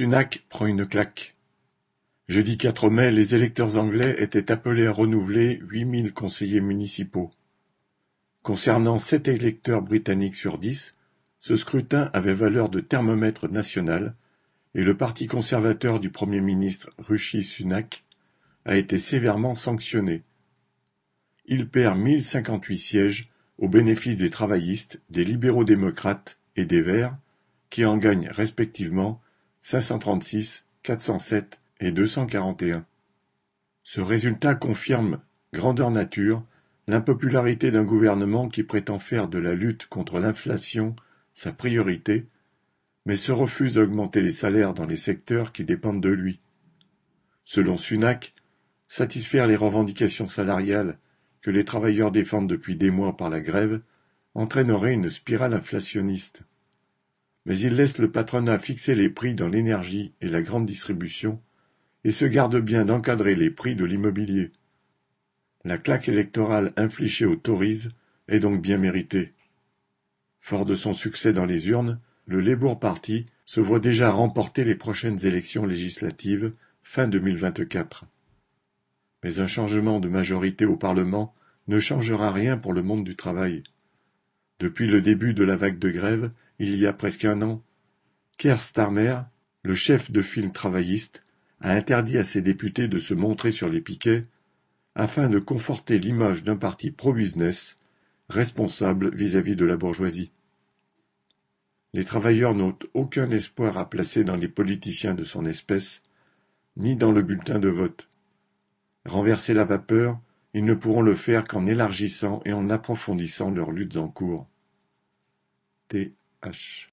Sunak prend une claque. Jeudi quatre mai, les électeurs anglais étaient appelés à renouveler huit mille conseillers municipaux. Concernant sept électeurs britanniques sur dix, ce scrutin avait valeur de thermomètre national et le parti conservateur du Premier ministre Rishi Sunak a été sévèrement sanctionné. Il perd mille cinquante-huit sièges au bénéfice des travaillistes, des libéraux-démocrates et des Verts, qui en gagnent respectivement 536, 407 et 241. Ce résultat confirme, grandeur nature, l'impopularité d'un gouvernement qui prétend faire de la lutte contre l'inflation sa priorité, mais se refuse à augmenter les salaires dans les secteurs qui dépendent de lui. Selon Sunak, satisfaire les revendications salariales que les travailleurs défendent depuis des mois par la grève entraînerait une spirale inflationniste. Mais il laisse le patronat fixer les prix dans l'énergie et la grande distribution et se garde bien d'encadrer les prix de l'immobilier. La claque électorale infligée aux Tories est donc bien méritée. Fort de son succès dans les urnes, le Labour Party se voit déjà remporter les prochaines élections législatives fin 2024. Mais un changement de majorité au Parlement ne changera rien pour le monde du travail. Depuis le début de la vague de grève, il y a presque un an, Keir Starmer, le chef de file travailliste, a interdit à ses députés de se montrer sur les piquets afin de conforter l'image d'un parti pro-business responsable vis-à-vis de la bourgeoisie. Les travailleurs n'ont aucun espoir à placer dans les politiciens de son espèce, ni dans le bulletin de vote. Renverser la vapeur, ils ne pourront le faire qu'en élargissant et en approfondissant leurs luttes en cours. Ash.